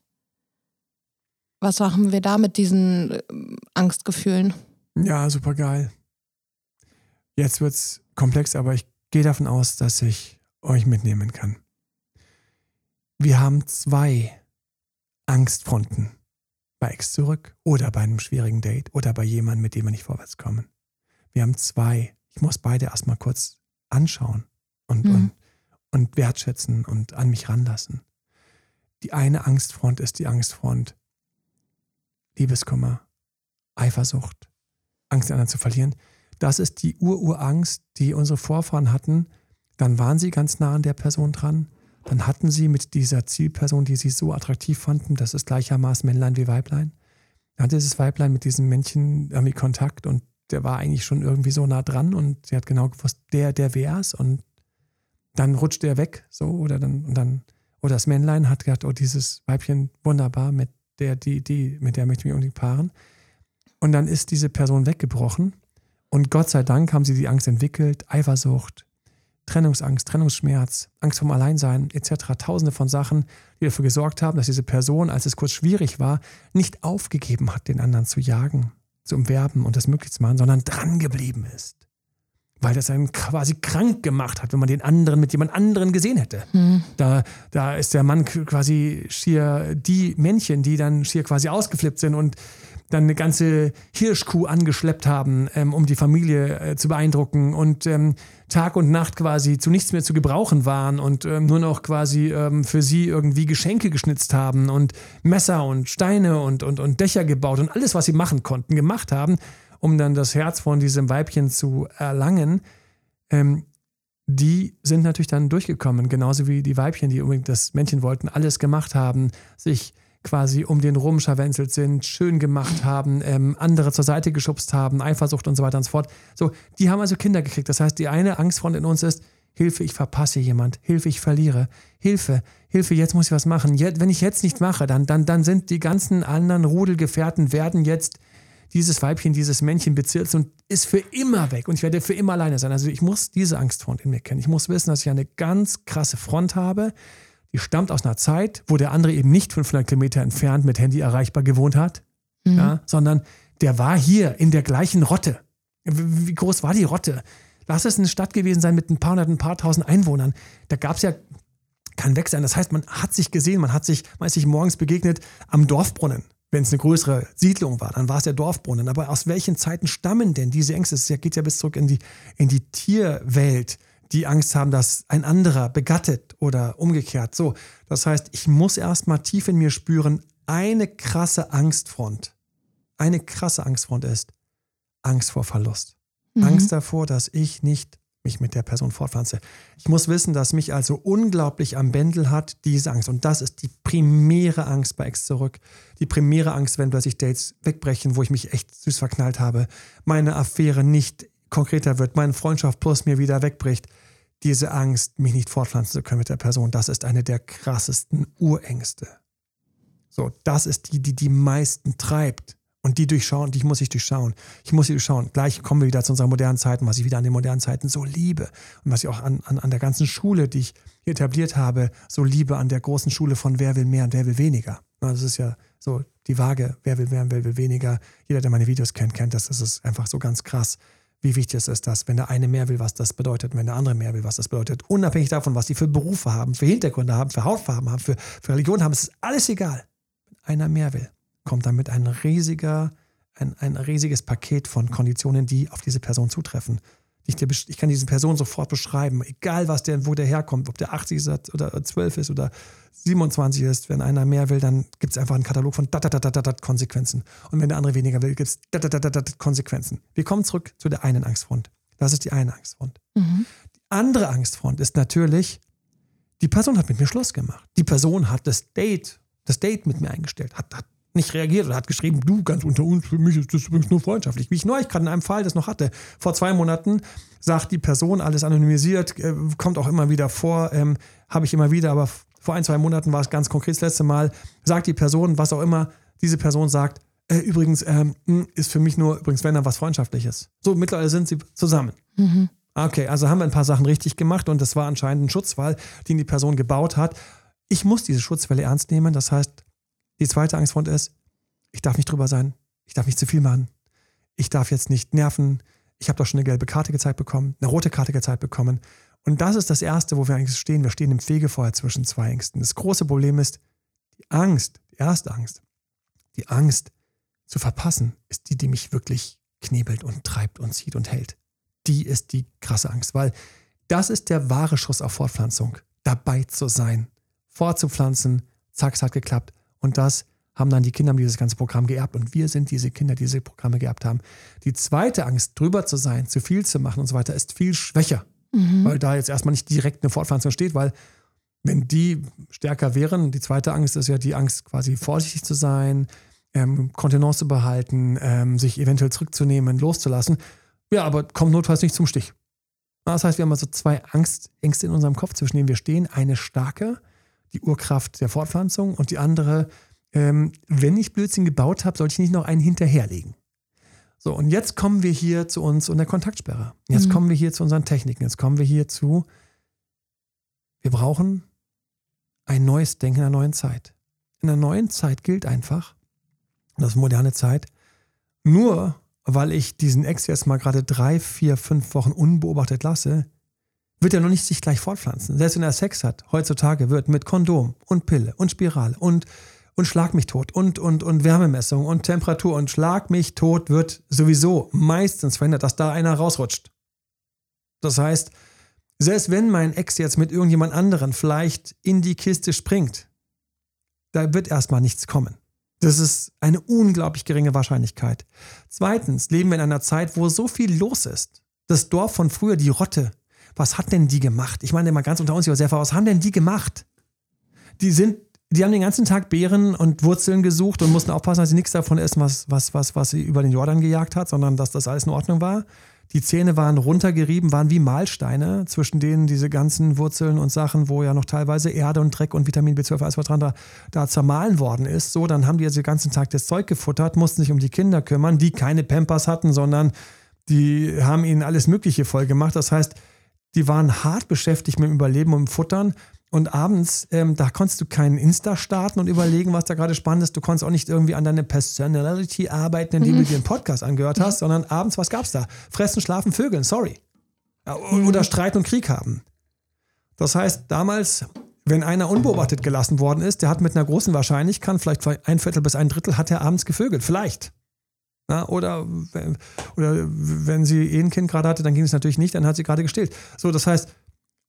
was machen wir da mit diesen äh, Angstgefühlen? Ja, super geil. Jetzt wird es komplex, aber ich gehe davon aus, dass ich euch mitnehmen kann. Wir haben zwei Angstfronten bei Ex zurück oder bei einem schwierigen Date oder bei jemandem, mit dem wir nicht vorwärts kommen. Wir haben zwei. Ich muss beide erstmal kurz anschauen und, mhm. und, und wertschätzen und an mich ranlassen. Die eine Angstfront ist die Angstfront Liebeskummer, Eifersucht, Angst, den anderen zu verlieren. Das ist die Ururangst, die unsere Vorfahren hatten. Dann waren sie ganz nah an der Person dran dann hatten sie mit dieser Zielperson, die sie so attraktiv fanden, das ist gleichermaßen Männlein wie Weiblein, dann hatte dieses Weiblein mit diesem Männchen irgendwie Kontakt und der war eigentlich schon irgendwie so nah dran und sie hat genau gewusst, der, der wär's und dann rutscht er weg, so, oder dann, und dann, oder das Männlein hat gedacht, oh, dieses Weibchen, wunderbar, mit der, die, die, mit der möchte ich mich unbedingt paaren. Und dann ist diese Person weggebrochen und Gott sei Dank haben sie die Angst entwickelt, Eifersucht, Trennungsangst, Trennungsschmerz, Angst vom Alleinsein etc. Tausende von Sachen, die dafür gesorgt haben, dass diese Person, als es kurz schwierig war, nicht aufgegeben hat, den anderen zu jagen, zu umwerben und das möglich zu machen, sondern dran geblieben ist. Weil das einen quasi krank gemacht hat, wenn man den anderen mit jemand anderen gesehen hätte. Mhm. Da, da ist der Mann quasi schier die Männchen, die dann schier quasi ausgeflippt sind und dann eine ganze Hirschkuh angeschleppt haben, ähm, um die Familie äh, zu beeindrucken und ähm, Tag und Nacht quasi zu nichts mehr zu gebrauchen waren und ähm, nur noch quasi ähm, für sie irgendwie Geschenke geschnitzt haben und Messer und Steine und, und, und Dächer gebaut und alles, was sie machen konnten, gemacht haben, um dann das Herz von diesem Weibchen zu erlangen. Ähm, die sind natürlich dann durchgekommen, genauso wie die Weibchen, die unbedingt das Männchen wollten, alles gemacht haben, sich quasi um den rum scharwenzelt sind, schön gemacht haben, ähm, andere zur Seite geschubst haben, Eifersucht und so weiter und so fort. So, die haben also Kinder gekriegt. Das heißt, die eine Angstfront in uns ist, Hilfe, ich verpasse jemand, Hilfe, ich verliere, Hilfe, Hilfe, jetzt muss ich was machen. Jetzt, wenn ich jetzt nicht mache, dann, dann, dann sind die ganzen anderen Rudelgefährten, werden jetzt dieses Weibchen, dieses Männchen bezirzt und ist für immer weg und ich werde für immer alleine sein. Also ich muss diese Angstfront in mir kennen. Ich muss wissen, dass ich eine ganz krasse Front habe, die stammt aus einer Zeit, wo der andere eben nicht 500 Kilometer entfernt mit Handy erreichbar gewohnt hat, mhm. ja, sondern der war hier in der gleichen Rotte. Wie groß war die Rotte? Lass es eine Stadt gewesen sein mit ein paar hundert, ein paar tausend Einwohnern. Da gab es ja kein Weg sein. Das heißt, man hat sich gesehen, man hat sich, man ist sich morgens begegnet am Dorfbrunnen. Wenn es eine größere Siedlung war, dann war es der Dorfbrunnen. Aber aus welchen Zeiten stammen denn diese Ängste? Es geht ja bis zurück in die, in die Tierwelt, die Angst haben, dass ein anderer begattet oder umgekehrt. So, das heißt, ich muss erstmal tief in mir spüren, eine krasse Angstfront, eine krasse Angstfront ist Angst vor Verlust. Mhm. Angst davor, dass ich nicht mich mit der Person fortpflanze. Ich muss wissen, dass mich also unglaublich am Bändel hat, diese Angst. Und das ist die primäre Angst bei Ex zurück. Die primäre Angst, wenn plötzlich Dates wegbrechen, wo ich mich echt süß verknallt habe, meine Affäre nicht konkreter wird, meine Freundschaft plus mir wieder wegbricht. Diese Angst, mich nicht fortpflanzen zu können mit der Person, das ist eine der krassesten Urängste. So, das ist die, die die meisten treibt. Und die durchschauen, die muss ich durchschauen. Ich muss sie durchschauen. Gleich kommen wir wieder zu unseren modernen Zeiten, was ich wieder an den modernen Zeiten so liebe. Und was ich auch an, an, an der ganzen Schule, die ich etabliert habe, so liebe an der großen Schule von wer will mehr und wer will weniger. Das ist ja so die Waage, wer will mehr und wer will weniger. Jeder, der meine Videos kennt, kennt das. Das ist einfach so ganz krass, wie wichtig es ist, dass wenn der eine mehr will, was das bedeutet, wenn der andere mehr will, was das bedeutet. Unabhängig davon, was die für Berufe haben, für Hintergründe haben, für Hautfarben haben, für, für Religion haben, es ist alles egal. Wenn einer mehr will kommt damit ein riesiger, ein, ein riesiges Paket von Konditionen, die auf diese Person zutreffen. Ich, ich kann diese Person sofort beschreiben, egal was der, wo der herkommt, ob der 80 ist oder 12 ist oder 27 ist. Wenn einer mehr will, dann gibt es einfach einen Katalog von dat, Konsequenzen. Und wenn der andere weniger will, gibt es Konsequenzen. Wir kommen zurück zu der einen Angstfront. Das ist die eine Angstfront. Mhm. Die andere Angstfront ist natürlich, die Person hat mit mir Schluss gemacht. Die Person hat das Date, das Date mit mir eingestellt, hat, hat nicht reagiert oder hat geschrieben, du ganz unter uns, für mich ist das übrigens nur freundschaftlich. Wie ich neulich gerade in einem Fall das noch hatte, vor zwei Monaten, sagt die Person, alles anonymisiert, äh, kommt auch immer wieder vor, ähm, habe ich immer wieder, aber vor ein, zwei Monaten war es ganz konkret das letzte Mal, sagt die Person, was auch immer diese Person sagt, äh, übrigens ähm, hm, ist für mich nur, übrigens, wenn dann was Freundschaftliches. So, mittlerweile sind sie zusammen. Mhm. Okay, also haben wir ein paar Sachen richtig gemacht und das war anscheinend ein Schutzwall, den die Person gebaut hat. Ich muss diese Schutzwelle ernst nehmen. Das heißt, die zweite Angstfront ist, ich darf nicht drüber sein, ich darf nicht zu viel machen, ich darf jetzt nicht nerven, ich habe doch schon eine gelbe Karte gezeigt bekommen, eine rote Karte gezeigt bekommen. Und das ist das Erste, wo wir eigentlich stehen. Wir stehen im Fegefeuer zwischen zwei Ängsten. Das große Problem ist, die Angst, die erste Angst, die Angst zu verpassen, ist die, die mich wirklich knebelt und treibt und zieht und hält. Die ist die krasse Angst, weil das ist der wahre Schuss auf Fortpflanzung. Dabei zu sein, fortzupflanzen, zack, es hat geklappt. Und das haben dann die Kinder dieses ganze Programm geerbt. Und wir sind diese Kinder, die diese Programme geerbt haben. Die zweite Angst, drüber zu sein, zu viel zu machen und so weiter, ist viel schwächer. Mhm. Weil da jetzt erstmal nicht direkt eine Fortpflanzung steht, weil wenn die stärker wären, die zweite Angst ist ja die Angst, quasi vorsichtig zu sein, ähm, Kontenance zu behalten, ähm, sich eventuell zurückzunehmen, loszulassen. Ja, aber kommt notfalls nicht zum Stich. Das heißt, wir haben also zwei Angstängste in unserem Kopf, zwischen denen wir stehen. Eine starke, die Urkraft der Fortpflanzung und die andere, ähm, wenn ich Blödsinn gebaut habe, sollte ich nicht noch einen hinterherlegen. So, und jetzt kommen wir hier zu uns und der Kontaktsperre. Jetzt mhm. kommen wir hier zu unseren Techniken. Jetzt kommen wir hier zu, wir brauchen ein neues Denken in der neuen Zeit. In der neuen Zeit gilt einfach, das ist moderne Zeit, nur weil ich diesen Ex jetzt mal gerade drei, vier, fünf Wochen unbeobachtet lasse, wird er noch nicht sich gleich fortpflanzen. Selbst wenn er Sex hat, heutzutage wird mit Kondom und Pille und Spirale und, und Schlag mich tot und, und, und Wärmemessung und Temperatur und Schlag mich tot wird sowieso meistens verhindert, dass da einer rausrutscht. Das heißt, selbst wenn mein Ex jetzt mit irgendjemand anderen vielleicht in die Kiste springt, da wird erstmal nichts kommen. Das ist eine unglaublich geringe Wahrscheinlichkeit. Zweitens leben wir in einer Zeit, wo so viel los ist. Das Dorf von früher, die Rotte, was hat denn die gemacht? Ich meine mal ganz unter uns, Josefa, was haben denn die gemacht? Die sind, die haben den ganzen Tag Beeren und Wurzeln gesucht und mussten aufpassen, dass sie nichts davon essen, was, was, was, was sie über den Jordan gejagt hat, sondern dass das alles in Ordnung war. Die Zähne waren runtergerieben, waren wie Mahlsteine, zwischen denen diese ganzen Wurzeln und Sachen, wo ja noch teilweise Erde und Dreck und Vitamin B12, alles was dran da, da zermahlen worden ist. So, dann haben die also den ganzen Tag das Zeug gefuttert, mussten sich um die Kinder kümmern, die keine Pampers hatten, sondern die haben ihnen alles Mögliche voll gemacht. Das heißt, die waren hart beschäftigt mit dem Überleben und dem Futtern. Und abends, ähm, da konntest du keinen Insta starten und überlegen, was da gerade spannend ist. Du konntest auch nicht irgendwie an deine Personality arbeiten, indem mhm. du dir einen Podcast angehört hast, sondern abends, was gab's da? Fressen, schlafen, vögeln, sorry. Mhm. Oder Streit und Krieg haben. Das heißt, damals wenn einer unbeobachtet gelassen worden ist, der hat mit einer großen Wahrscheinlichkeit, vielleicht ein Viertel bis ein Drittel, hat er abends gevögelt. Vielleicht. Na, oder, oder wenn sie eh ein Kind gerade hatte, dann ging es natürlich nicht, dann hat sie gerade gestillt. So, das heißt,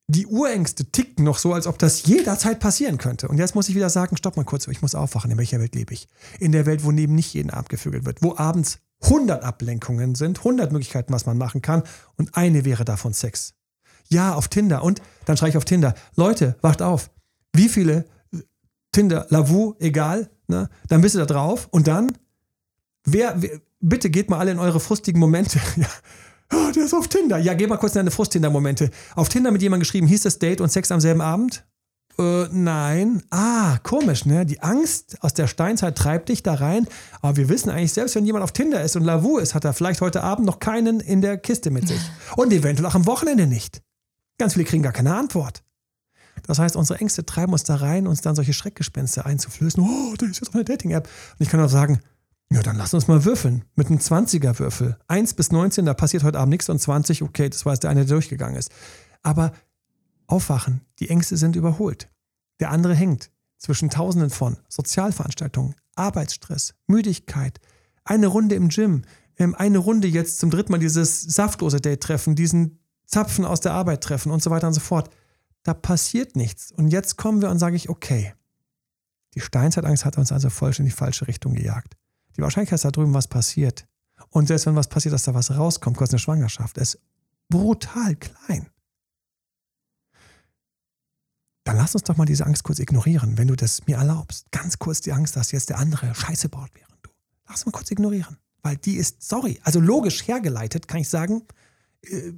die Urängste ticken noch so, als ob das jederzeit passieren könnte. Und jetzt muss ich wieder sagen, stopp mal kurz, ich muss aufwachen. In welcher Welt lebe ich? In der Welt, wo neben nicht jeden Abend wird, wo abends 100 Ablenkungen sind, 100 Möglichkeiten, was man machen kann und eine wäre davon Sex. Ja, auf Tinder. Und dann schreibe ich auf Tinder, Leute, wacht auf. Wie viele Tinder, Lavu, egal, ne? dann bist du da drauf und dann, wer, wer bitte geht mal alle in eure frustigen Momente. (laughs) ja. Oh, der ist auf Tinder. Ja, geh mal kurz in deine Frust-Tinder-Momente. Auf Tinder mit jemandem geschrieben, hieß das Date und Sex am selben Abend? Äh, nein. Ah, komisch, ne? Die Angst aus der Steinzeit treibt dich da rein. Aber wir wissen eigentlich, selbst wenn jemand auf Tinder ist und Lavu ist, hat er vielleicht heute Abend noch keinen in der Kiste mit sich. (laughs) Und eventuell auch am Wochenende nicht. Ganz viele kriegen gar keine Antwort. Das heißt, unsere Ängste treiben uns da rein, uns dann solche Schreckgespenster einzuflößen. Oh, da ist jetzt auch eine Dating-App. Und ich kann auch sagen, ja, dann lass uns mal würfeln. Mit einem 20er-Würfel. 1 bis 19, da passiert heute Abend nichts und 20, okay, das war jetzt der eine, der durchgegangen ist. Aber aufwachen, die Ängste sind überholt. Der andere hängt zwischen Tausenden von Sozialveranstaltungen, Arbeitsstress, Müdigkeit, eine Runde im Gym, ähm, eine Runde jetzt zum dritten Mal dieses saftlose Date treffen, diesen Zapfen aus der Arbeit treffen und so weiter und so fort. Da passiert nichts. Und jetzt kommen wir und sage ich, okay, die Steinzeitangst hat uns also vollständig in die falsche Richtung gejagt. Die Wahrscheinlichkeit, dass da drüben was passiert und selbst wenn was passiert, dass da was rauskommt, kurz eine Schwangerschaft, ist brutal klein. Dann lass uns doch mal diese Angst kurz ignorieren, wenn du das mir erlaubst. Ganz kurz die Angst, dass jetzt der andere Scheiße baut während du. Lass mal kurz ignorieren. Weil die ist, sorry, also logisch hergeleitet kann ich sagen,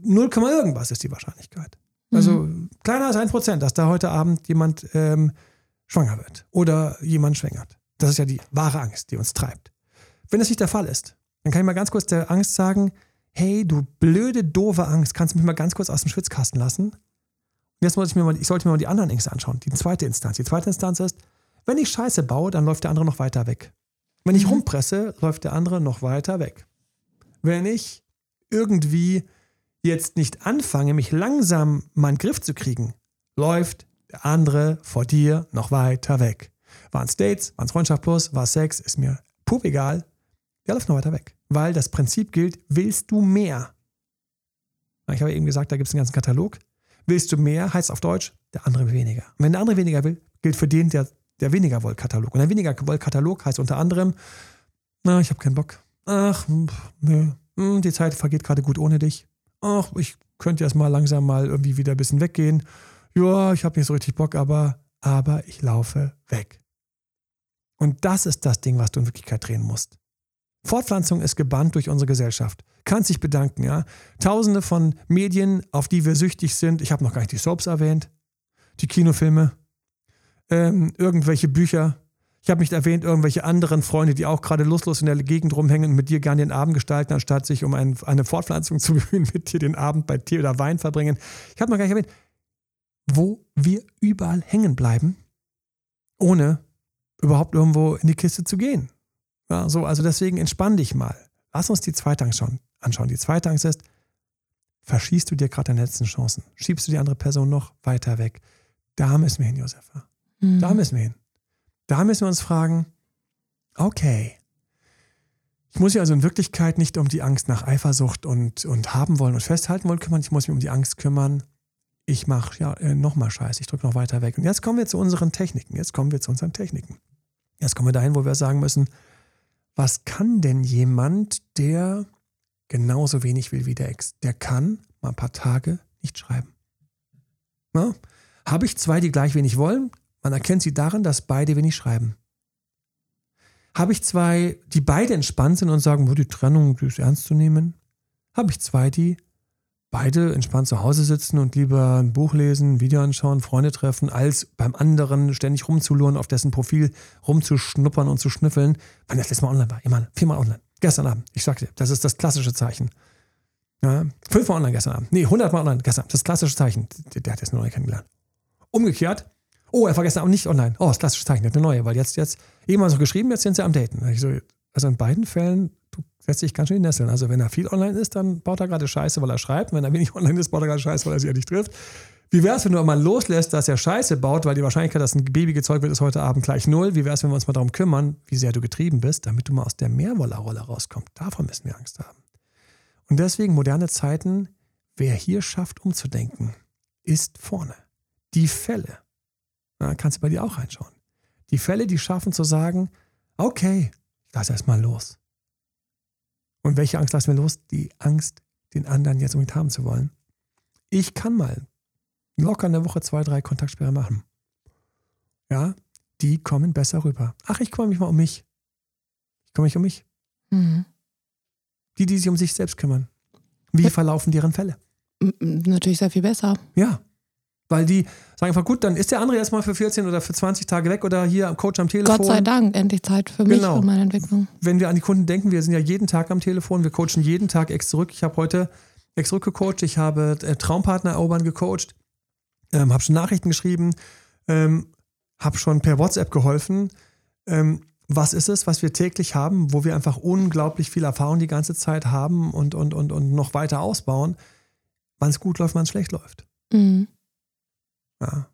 0, äh, irgendwas ist die Wahrscheinlichkeit. Also mhm. kleiner als ein Prozent, dass da heute Abend jemand ähm, schwanger wird oder jemand schwängert. Das ist ja die wahre Angst, die uns treibt. Wenn das nicht der Fall ist, dann kann ich mal ganz kurz der Angst sagen, hey, du blöde, doofe Angst, kannst du mich mal ganz kurz aus dem Schwitzkasten lassen? Und jetzt muss ich mir mal, ich sollte mir mal die anderen Ängste anschauen, die zweite Instanz. Die zweite Instanz ist, wenn ich Scheiße baue, dann läuft der andere noch weiter weg. Wenn ich mhm. rumpresse, läuft der andere noch weiter weg. Wenn ich irgendwie jetzt nicht anfange, mich langsam mal in den Griff zu kriegen, läuft der andere vor dir noch weiter weg. Waren es Dates, waren es Freundschaft plus, war es Sex, ist mir pup egal. Der läuft noch weiter weg. Weil das Prinzip gilt, willst du mehr? Ich habe eben gesagt, da gibt es einen ganzen Katalog. Willst du mehr, heißt auf Deutsch, der andere weniger. Und wenn der andere weniger will, gilt für den der, der weniger Woll-Katalog. Und der weniger Woll-Katalog heißt unter anderem, na, ich habe keinen Bock. Ach, nö, hm, die Zeit vergeht gerade gut ohne dich ach, ich könnte jetzt mal langsam mal irgendwie wieder ein bisschen weggehen. Ja, ich habe nicht so richtig Bock, aber, aber ich laufe weg. Und das ist das Ding, was du in Wirklichkeit drehen musst. Fortpflanzung ist gebannt durch unsere Gesellschaft. Kannst dich bedanken, ja. Tausende von Medien, auf die wir süchtig sind. Ich habe noch gar nicht die Soaps erwähnt, die Kinofilme, ähm, irgendwelche Bücher, ich habe nicht erwähnt, irgendwelche anderen Freunde, die auch gerade lustlos in der Gegend rumhängen und mit dir gerne den Abend gestalten, anstatt sich um ein, eine Fortpflanzung (laughs) zu bemühen, mit dir den Abend bei Tee oder Wein verbringen. Ich habe noch gar nicht erwähnt, wo wir überall hängen bleiben, ohne überhaupt irgendwo in die Kiste zu gehen. Ja, so, also deswegen entspann dich mal. Lass uns die zweite Angst schon anschauen. Die zweite Angst ist, verschießt du dir gerade deine letzten Chancen? Schiebst du die andere Person noch weiter weg? Da müssen wir hin, Josefa. Mhm. Da müssen wir hin. Da müssen wir uns fragen, okay, ich muss mich also in Wirklichkeit nicht um die Angst nach Eifersucht und, und haben wollen und festhalten wollen kümmern, ich muss mich um die Angst kümmern, ich mache ja äh, nochmal Scheiße, ich drücke noch weiter weg. Und jetzt kommen wir zu unseren Techniken, jetzt kommen wir zu unseren Techniken. Jetzt kommen wir dahin, wo wir sagen müssen, was kann denn jemand, der genauso wenig will wie der Ex, der kann mal ein paar Tage nicht schreiben. Habe ich zwei, die gleich wenig wollen, man erkennt sie daran, dass beide wenig schreiben. Habe ich zwei, die beide entspannt sind und sagen, wo die Trennung ist ernst zu nehmen? Habe ich zwei, die beide entspannt zu Hause sitzen und lieber ein Buch lesen, ein Video anschauen, Freunde treffen, als beim anderen ständig rumzuluren, auf dessen Profil rumzuschnuppern und zu schnüffeln, wann das letzte Mal online war. Immer viermal online. Gestern Abend. Ich sagte, das ist das klassische Zeichen. Ja, fünfmal online gestern Abend. Nee, hundertmal online gestern Abend. Das klassische Zeichen. Der, der hat jetzt nur neu kennengelernt. Umgekehrt, Oh, er war gestern auch nicht online. Oh, das klassische Zeichen, eine neue, weil jetzt, jetzt, eben mal so geschrieben, jetzt sind sie am Daten. So, also in beiden Fällen, du setzt dich ganz schön in Nesseln. Also wenn er viel online ist, dann baut er gerade Scheiße, weil er schreibt. Wenn er wenig (laughs) online ist, baut er gerade Scheiße, weil er sich ja nicht trifft. Wie wäre es, wenn du mal loslässt, dass er Scheiße baut, weil die Wahrscheinlichkeit, dass ein Baby gezeugt wird, ist heute Abend gleich null. Wie wäre es, wenn wir uns mal darum kümmern, wie sehr du getrieben bist, damit du mal aus der Mehrwollerrolle rauskommst? Davon müssen wir Angst haben. Und deswegen moderne Zeiten, wer hier schafft, umzudenken, ist vorne. Die Fälle, da kannst du bei dir auch reinschauen. Die Fälle, die schaffen zu sagen, okay, lass erst mal los. Und welche Angst lassen wir los? Die Angst, den anderen jetzt unbedingt haben zu wollen. Ich kann mal locker in der Woche zwei, drei Kontaktsperre machen. Ja, die kommen besser rüber. Ach, ich kümmere mich mal um mich. Ich kümmere mich um mich. Mhm. Die, die sich um sich selbst kümmern. Wie verlaufen deren Fälle? Natürlich sehr viel besser. Ja. Weil die sagen einfach, gut, dann ist der andere erstmal für 14 oder für 20 Tage weg oder hier am Coach am Telefon. Gott sei Dank, endlich Zeit für mich genau. und meine Entwicklung. Wenn wir an die Kunden denken, wir sind ja jeden Tag am Telefon, wir coachen jeden Tag ex zurück. Ich habe heute ex zurückgecoacht, ich habe äh, Traumpartner erobern gecoacht ähm, habe schon Nachrichten geschrieben, ähm, habe schon per WhatsApp geholfen. Ähm, was ist es, was wir täglich haben, wo wir einfach unglaublich viel Erfahrung die ganze Zeit haben und, und, und, und noch weiter ausbauen, wann es gut läuft, wann es schlecht läuft. Mhm. Ja.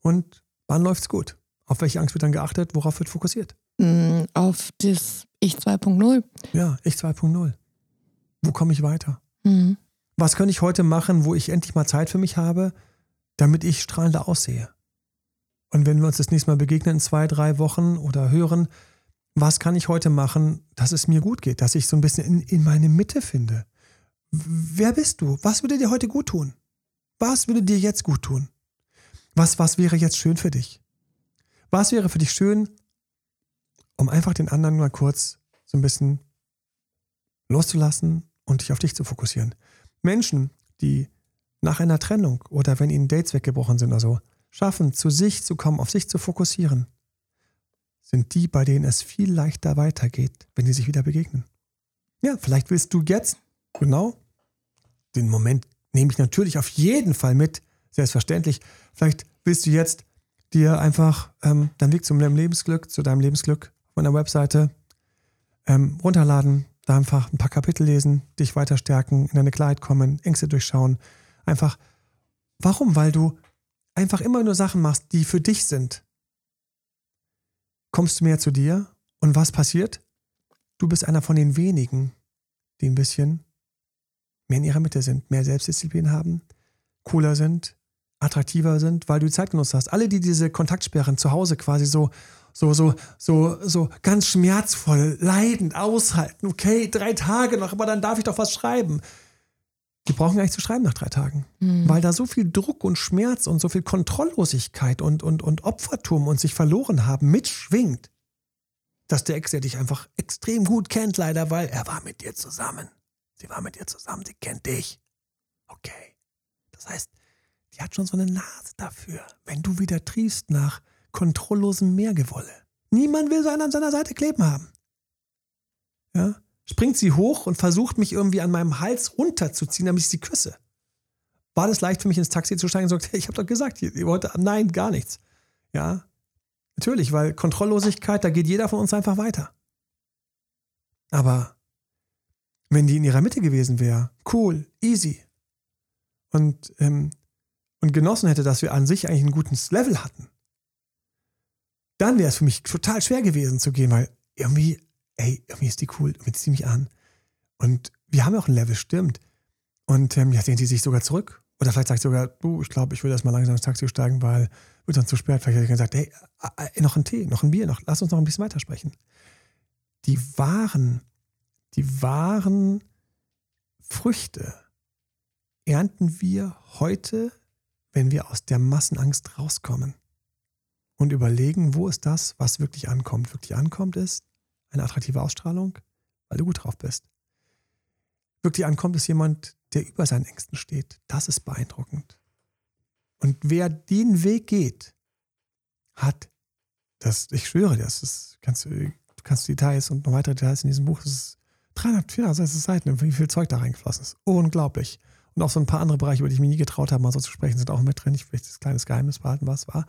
Und wann läuft es gut? Auf welche Angst wird dann geachtet? Worauf wird fokussiert? Mhm, auf das Ich 2.0. Ja, Ich 2.0. Wo komme ich weiter? Mhm. Was könnte ich heute machen, wo ich endlich mal Zeit für mich habe? damit ich strahlender aussehe. Und wenn wir uns das nächste Mal begegnen in zwei, drei Wochen oder hören, was kann ich heute machen, dass es mir gut geht, dass ich so ein bisschen in, in meine Mitte finde? Wer bist du? Was würde dir heute gut tun? Was würde dir jetzt gut tun? Was, was wäre jetzt schön für dich? Was wäre für dich schön, um einfach den anderen mal kurz so ein bisschen loszulassen und dich auf dich zu fokussieren? Menschen, die nach einer Trennung oder wenn ihnen Dates weggebrochen sind oder so, schaffen, zu sich zu kommen, auf sich zu fokussieren, sind die, bei denen es viel leichter weitergeht, wenn sie sich wieder begegnen. Ja, vielleicht willst du jetzt, genau, den Moment nehme ich natürlich auf jeden Fall mit, selbstverständlich. Vielleicht willst du jetzt dir einfach ähm, deinen Weg zu deinem Lebensglück, zu deinem Lebensglück auf meiner Webseite ähm, runterladen, da einfach ein paar Kapitel lesen, dich weiter stärken, in deine Klarheit kommen, Ängste durchschauen, Einfach, warum? Weil du einfach immer nur Sachen machst, die für dich sind. Kommst du mehr zu dir und was passiert? Du bist einer von den wenigen, die ein bisschen mehr in ihrer Mitte sind, mehr Selbstdisziplin haben, cooler sind, attraktiver sind, weil du die Zeit genutzt hast. Alle, die diese Kontaktsperren zu Hause quasi so, so, so, so, so ganz schmerzvoll, leidend aushalten. Okay, drei Tage noch, aber dann darf ich doch was schreiben die brauchen gar nicht zu schreiben nach drei Tagen. Mhm. Weil da so viel Druck und Schmerz und so viel Kontrolllosigkeit und, und, und Opfertum und sich verloren haben mitschwingt, dass der Ex, der dich einfach extrem gut kennt, leider, weil er war mit dir zusammen. Sie war mit dir zusammen, sie kennt dich. Okay. Das heißt, die hat schon so eine Nase dafür, wenn du wieder triefst nach kontrolllosem Mehrgewolle. Niemand will so einen an seiner Seite kleben haben. Ja? springt sie hoch und versucht mich irgendwie an meinem Hals runterzuziehen, damit ich sie küsse. War das leicht für mich ins Taxi zu steigen und sagt, hey, (laughs) ich habe doch gesagt, ihr wollt, nein, gar nichts. Ja, natürlich, weil Kontrolllosigkeit, da geht jeder von uns einfach weiter. Aber wenn die in ihrer Mitte gewesen wäre, cool, easy und, ähm, und genossen hätte, dass wir an sich eigentlich ein gutes Level hatten, dann wäre es für mich total schwer gewesen zu gehen, weil irgendwie ey, irgendwie ist die cool, irgendwie zieht mich an. Und wir haben ja auch ein Level, stimmt. Und ähm, ja, sehen sie sich sogar zurück. Oder vielleicht sagt sogar, du, ich glaube, ich würde erst mal langsam ins Taxi steigen, weil wird dann zu spät. Vielleicht hätte ich gesagt, hey, noch ein Tee, noch ein Bier, noch, lass uns noch ein bisschen weitersprechen. Die wahren, die wahren Früchte ernten wir heute, wenn wir aus der Massenangst rauskommen und überlegen, wo ist das, was wirklich ankommt. Wirklich ankommt ist, eine attraktive Ausstrahlung, weil du gut drauf bist. Wirklich ankommt, ist jemand, der über seinen Ängsten steht. Das ist beeindruckend. Und wer den Weg geht, hat das, ich schwöre, das ist, kannst du, kannst Details und noch weitere Details in diesem Buch, das ist 300, 460 Seiten, wie viel Zeug da reingeflossen ist. Unglaublich. Und auch so ein paar andere Bereiche, über die ich mir nie getraut habe, mal so zu sprechen, sind auch mit drin. Ich will das kleines Geheimnis behalten, was war.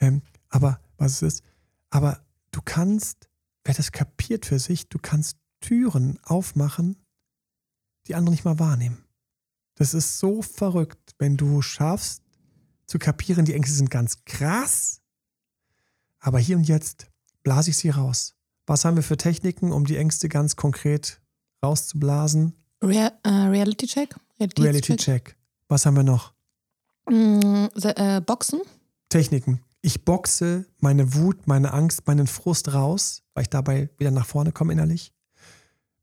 Ähm, aber was es ist. Aber du kannst wer das kapiert für sich, du kannst Türen aufmachen, die andere nicht mal wahrnehmen. Das ist so verrückt, wenn du schaffst, zu kapieren, die Ängste sind ganz krass, aber hier und jetzt blase ich sie raus. Was haben wir für Techniken, um die Ängste ganz konkret rauszublasen? Real, äh, Reality Check? Reality Check. Was haben wir noch? Mm, äh, Boxen? Techniken. Ich boxe meine Wut, meine Angst, meinen Frust raus, weil ich dabei wieder nach vorne komme innerlich.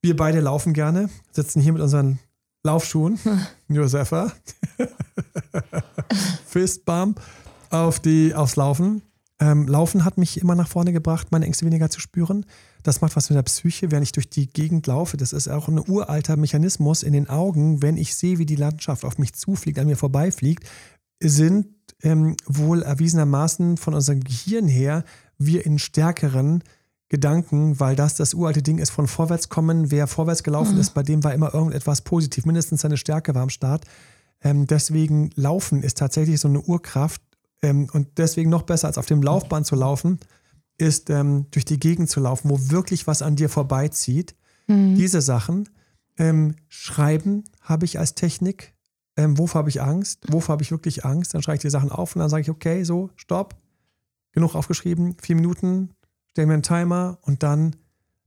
Wir beide laufen gerne, sitzen hier mit unseren Laufschuhen. (laughs) Josefa. Fistbump auf die, aufs Laufen. Ähm, Laufen hat mich immer nach vorne gebracht, meine Ängste weniger zu spüren. Das macht was mit der Psyche, wenn ich durch die Gegend laufe. Das ist auch ein uralter Mechanismus in den Augen, wenn ich sehe, wie die Landschaft auf mich zufliegt, an mir vorbeifliegt, sind ähm, wohl erwiesenermaßen von unserem Gehirn her wir in stärkeren Gedanken, weil das das uralte Ding ist von Vorwärtskommen. Wer vorwärts gelaufen ist, bei dem war immer irgendetwas positiv, mindestens seine Stärke war am Start. Ähm, deswegen Laufen ist tatsächlich so eine Urkraft ähm, und deswegen noch besser als auf dem Laufband zu laufen, ist ähm, durch die Gegend zu laufen, wo wirklich was an dir vorbeizieht. Diese Sachen. Ähm, schreiben habe ich als Technik. Ähm, wovor habe ich Angst? Wovor habe ich wirklich Angst? Dann schreibe ich die Sachen auf und dann sage ich, okay, so, stopp. Genug aufgeschrieben, vier Minuten, stell mir einen Timer und dann,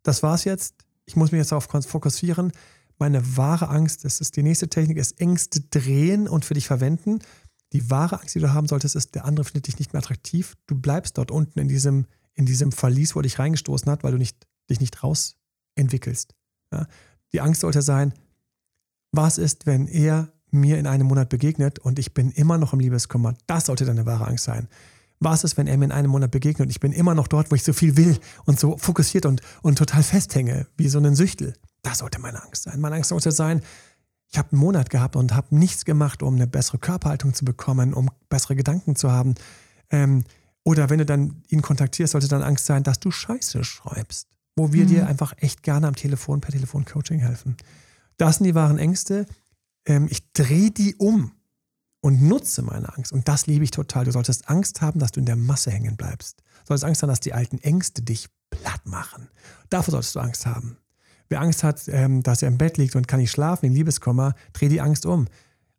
das war's jetzt. Ich muss mich jetzt darauf fokussieren. Meine wahre Angst, das ist die nächste Technik, ist Ängste drehen und für dich verwenden. Die wahre Angst, die du haben solltest, ist, der andere findet dich nicht mehr attraktiv. Du bleibst dort unten in diesem, in diesem Verlies, wo er dich reingestoßen hat, weil du nicht, dich nicht rausentwickelst. Ja? Die Angst sollte sein, was ist, wenn er mir in einem Monat begegnet und ich bin immer noch im Liebeskummer? Das sollte deine wahre Angst sein. Was ist, wenn er mir in einem Monat begegnet und ich bin immer noch dort, wo ich so viel will und so fokussiert und, und total festhänge, wie so ein Süchtel? Das sollte meine Angst sein. Meine Angst sollte sein, ich habe einen Monat gehabt und habe nichts gemacht, um eine bessere Körperhaltung zu bekommen, um bessere Gedanken zu haben. Ähm, oder wenn du dann ihn kontaktierst, sollte dann Angst sein, dass du Scheiße schreibst, wo wir dir einfach echt gerne am Telefon per Telefon-Coaching helfen. Das sind die wahren Ängste. Ähm, ich drehe die um und nutze meine Angst. Und das liebe ich total. Du solltest Angst haben, dass du in der Masse hängen bleibst. Du solltest Angst haben, dass die alten Ängste dich platt machen. Davor solltest du Angst haben. Wer Angst hat, ähm, dass er im Bett liegt und kann nicht schlafen, in Liebeskummer, dreh die Angst um.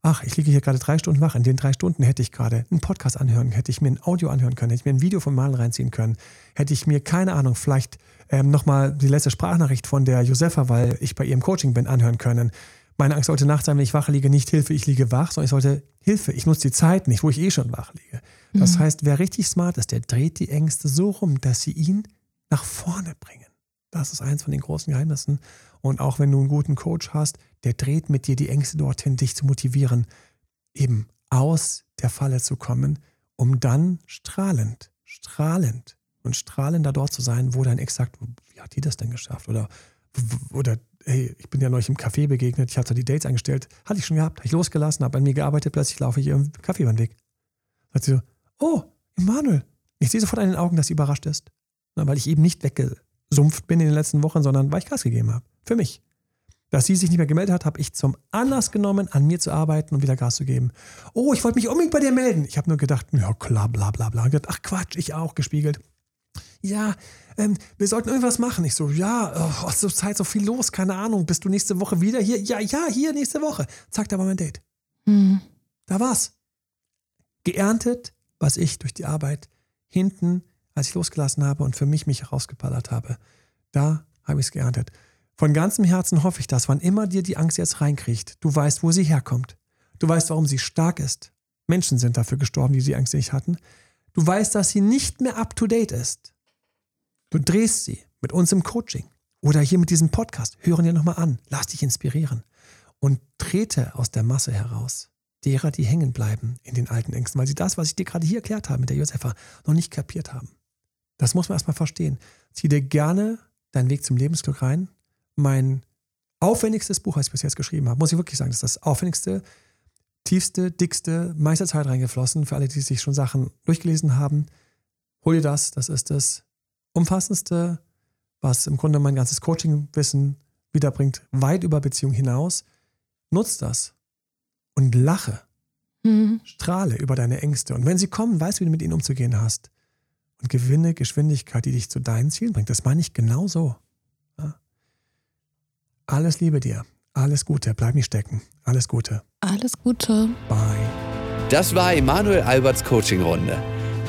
Ach, ich liege hier gerade drei Stunden wach. In den drei Stunden hätte ich gerade einen Podcast anhören, hätte ich mir ein Audio anhören können, hätte ich mir ein Video vom Malen reinziehen können, hätte ich mir, keine Ahnung, vielleicht ähm, nochmal die letzte Sprachnachricht von der Josefa, weil ich bei ihrem Coaching bin, anhören können. Meine Angst sollte nachts sein, wenn ich wach liege, nicht Hilfe, ich liege wach, sondern ich sollte Hilfe, ich nutze die Zeit nicht, wo ich eh schon wach liege. Das heißt, wer richtig smart ist, der dreht die Ängste so rum, dass sie ihn nach vorne bringen. Das ist eins von den großen Geheimnissen. Und auch wenn du einen guten Coach hast, der dreht mit dir die Ängste dorthin, dich zu motivieren, eben aus der Falle zu kommen, um dann strahlend, strahlend und strahlender dort zu sein, wo dein Ex sagt, wie hat die das denn geschafft? Oder, oder hey, ich bin ja neulich im Café begegnet, ich habe da die Dates eingestellt, hatte ich schon gehabt, habe ich losgelassen, habe an mir gearbeitet, plötzlich laufe ich im Kaffee über den Weg. Sagt sie so, oh, Emanuel. Ich sehe sofort an den Augen, dass sie überrascht ist. Weil ich eben nicht weggesumpft bin in den letzten Wochen, sondern weil ich Gas gegeben habe. Für mich. Dass sie sich nicht mehr gemeldet hat, habe ich zum Anlass genommen, an mir zu arbeiten und wieder Gas zu geben. Oh, ich wollte mich unbedingt bei dir melden. Ich habe nur gedacht, ja klar, bla bla bla. Und gedacht, ach Quatsch, ich auch, gespiegelt. Ja, ähm, wir sollten irgendwas machen. Ich so, ja, oh, zur Zeit so viel los, keine Ahnung. Bist du nächste Woche wieder hier? Ja, ja, hier nächste Woche. Zack, da war mein Date. Hm. Da war's. Geerntet, was ich durch die Arbeit hinten, als ich losgelassen habe und für mich mich rausgeballert habe. Da habe ich es geerntet. Von ganzem Herzen hoffe ich, dass wann immer dir die Angst jetzt reinkriegt, du weißt, wo sie herkommt. Du weißt, warum sie stark ist. Menschen sind dafür gestorben, die die Angst nicht hatten. Du weißt, dass sie nicht mehr up to date ist. Du drehst sie mit uns im Coaching oder hier mit diesem Podcast. Hören dir nochmal an. Lass dich inspirieren und trete aus der Masse heraus. Derer, die hängen bleiben in den alten Ängsten, weil sie das, was ich dir gerade hier erklärt habe mit der Josefa, noch nicht kapiert haben. Das muss man erstmal verstehen. Zieh dir gerne deinen Weg zum Lebensglück rein. Mein aufwendigstes Buch, was ich bis jetzt geschrieben habe, muss ich wirklich sagen, das ist das aufwendigste, tiefste, dickste, meiste Zeit reingeflossen. Für alle, die sich schon Sachen durchgelesen haben, hol dir das. Das ist das umfassendste, was im Grunde mein ganzes Coaching-Wissen wiederbringt, weit über Beziehung hinaus. Nutz das und lache, Hm. strahle über deine Ängste. Und wenn sie kommen, weißt du, wie du mit ihnen umzugehen hast. Und gewinne Geschwindigkeit, die dich zu deinen Zielen bringt. Das meine ich genau so. Alles Liebe dir. Alles Gute. Bleib nicht stecken. Alles Gute. Alles Gute. Bye. Das war Emanuel Alberts Coaching-Runde.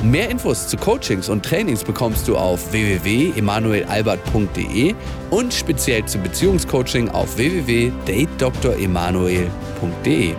Mehr Infos zu Coachings und Trainings bekommst du auf www.emanuelalbert.de und speziell zum Beziehungscoaching auf www.datedremanuel.de.